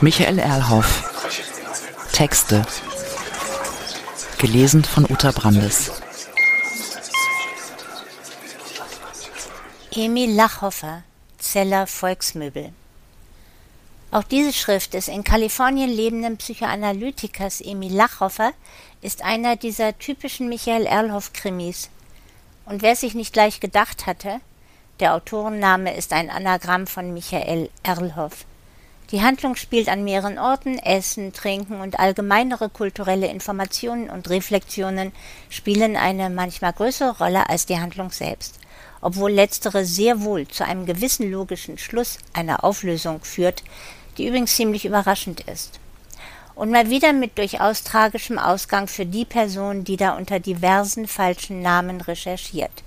Michael Erlhoff. Texte. Gelesen von Uta Brandes. Emil Lachhofer, Zeller Volksmöbel. Auch diese Schrift des in Kalifornien lebenden Psychoanalytikers Emil Lachhofer ist einer dieser typischen Michael Erlhoff-Krimis. Und wer sich nicht gleich gedacht hatte, der Autorenname ist ein Anagramm von Michael Erlhoff. Die Handlung spielt an mehreren Orten, Essen, Trinken und allgemeinere kulturelle Informationen und Reflexionen spielen eine manchmal größere Rolle als die Handlung selbst, obwohl letztere sehr wohl zu einem gewissen logischen Schluss einer Auflösung führt, die übrigens ziemlich überraschend ist. Und mal wieder mit durchaus tragischem Ausgang für die Person, die da unter diversen falschen Namen recherchiert.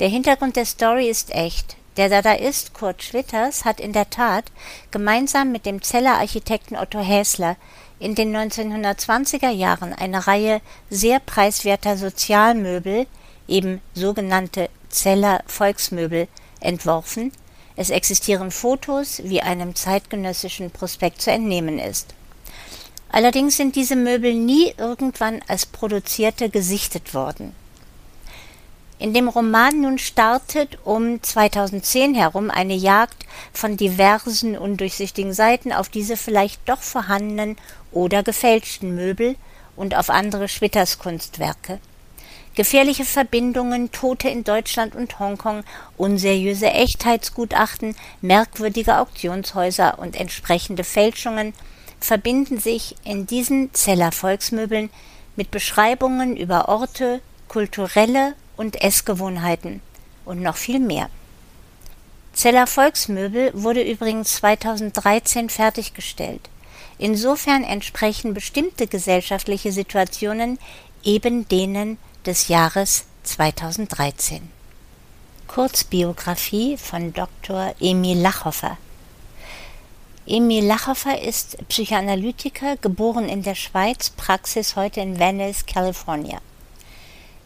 Der Hintergrund der Story ist echt, der Dadaist Kurt Schwitters hat in der Tat gemeinsam mit dem Zeller Architekten Otto Häsler in den 1920er Jahren eine Reihe sehr preiswerter Sozialmöbel, eben sogenannte Zeller Volksmöbel, entworfen. Es existieren Fotos, wie einem zeitgenössischen Prospekt zu entnehmen ist. Allerdings sind diese Möbel nie irgendwann als produzierte gesichtet worden. In dem Roman nun startet um 2010 herum eine Jagd von diversen undurchsichtigen Seiten auf diese vielleicht doch vorhandenen oder gefälschten Möbel und auf andere Schwitters Kunstwerke. Gefährliche Verbindungen, Tote in Deutschland und Hongkong, unseriöse Echtheitsgutachten, merkwürdige Auktionshäuser und entsprechende Fälschungen verbinden sich in diesen Zeller Volksmöbeln mit Beschreibungen über Orte, kulturelle und Essgewohnheiten und noch viel mehr. Zeller Volksmöbel wurde übrigens 2013 fertiggestellt. Insofern entsprechen bestimmte gesellschaftliche Situationen eben denen des Jahres 2013. Kurzbiografie von Dr. Emil Lachhofer. Emil Lachhofer ist Psychoanalytiker, geboren in der Schweiz, Praxis heute in Venice, California.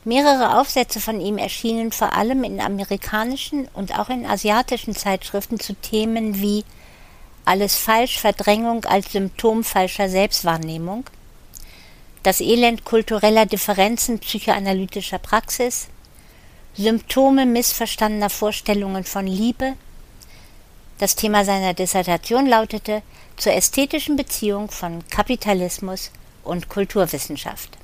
Mehrere Aufsätze von ihm erschienen vor allem in amerikanischen und auch in asiatischen Zeitschriften zu Themen wie Alles falsch, Verdrängung als Symptom falscher Selbstwahrnehmung, Das Elend kultureller Differenzen psychoanalytischer Praxis, Symptome missverstandener Vorstellungen von Liebe. Das Thema seiner Dissertation lautete Zur ästhetischen Beziehung von Kapitalismus und Kulturwissenschaft.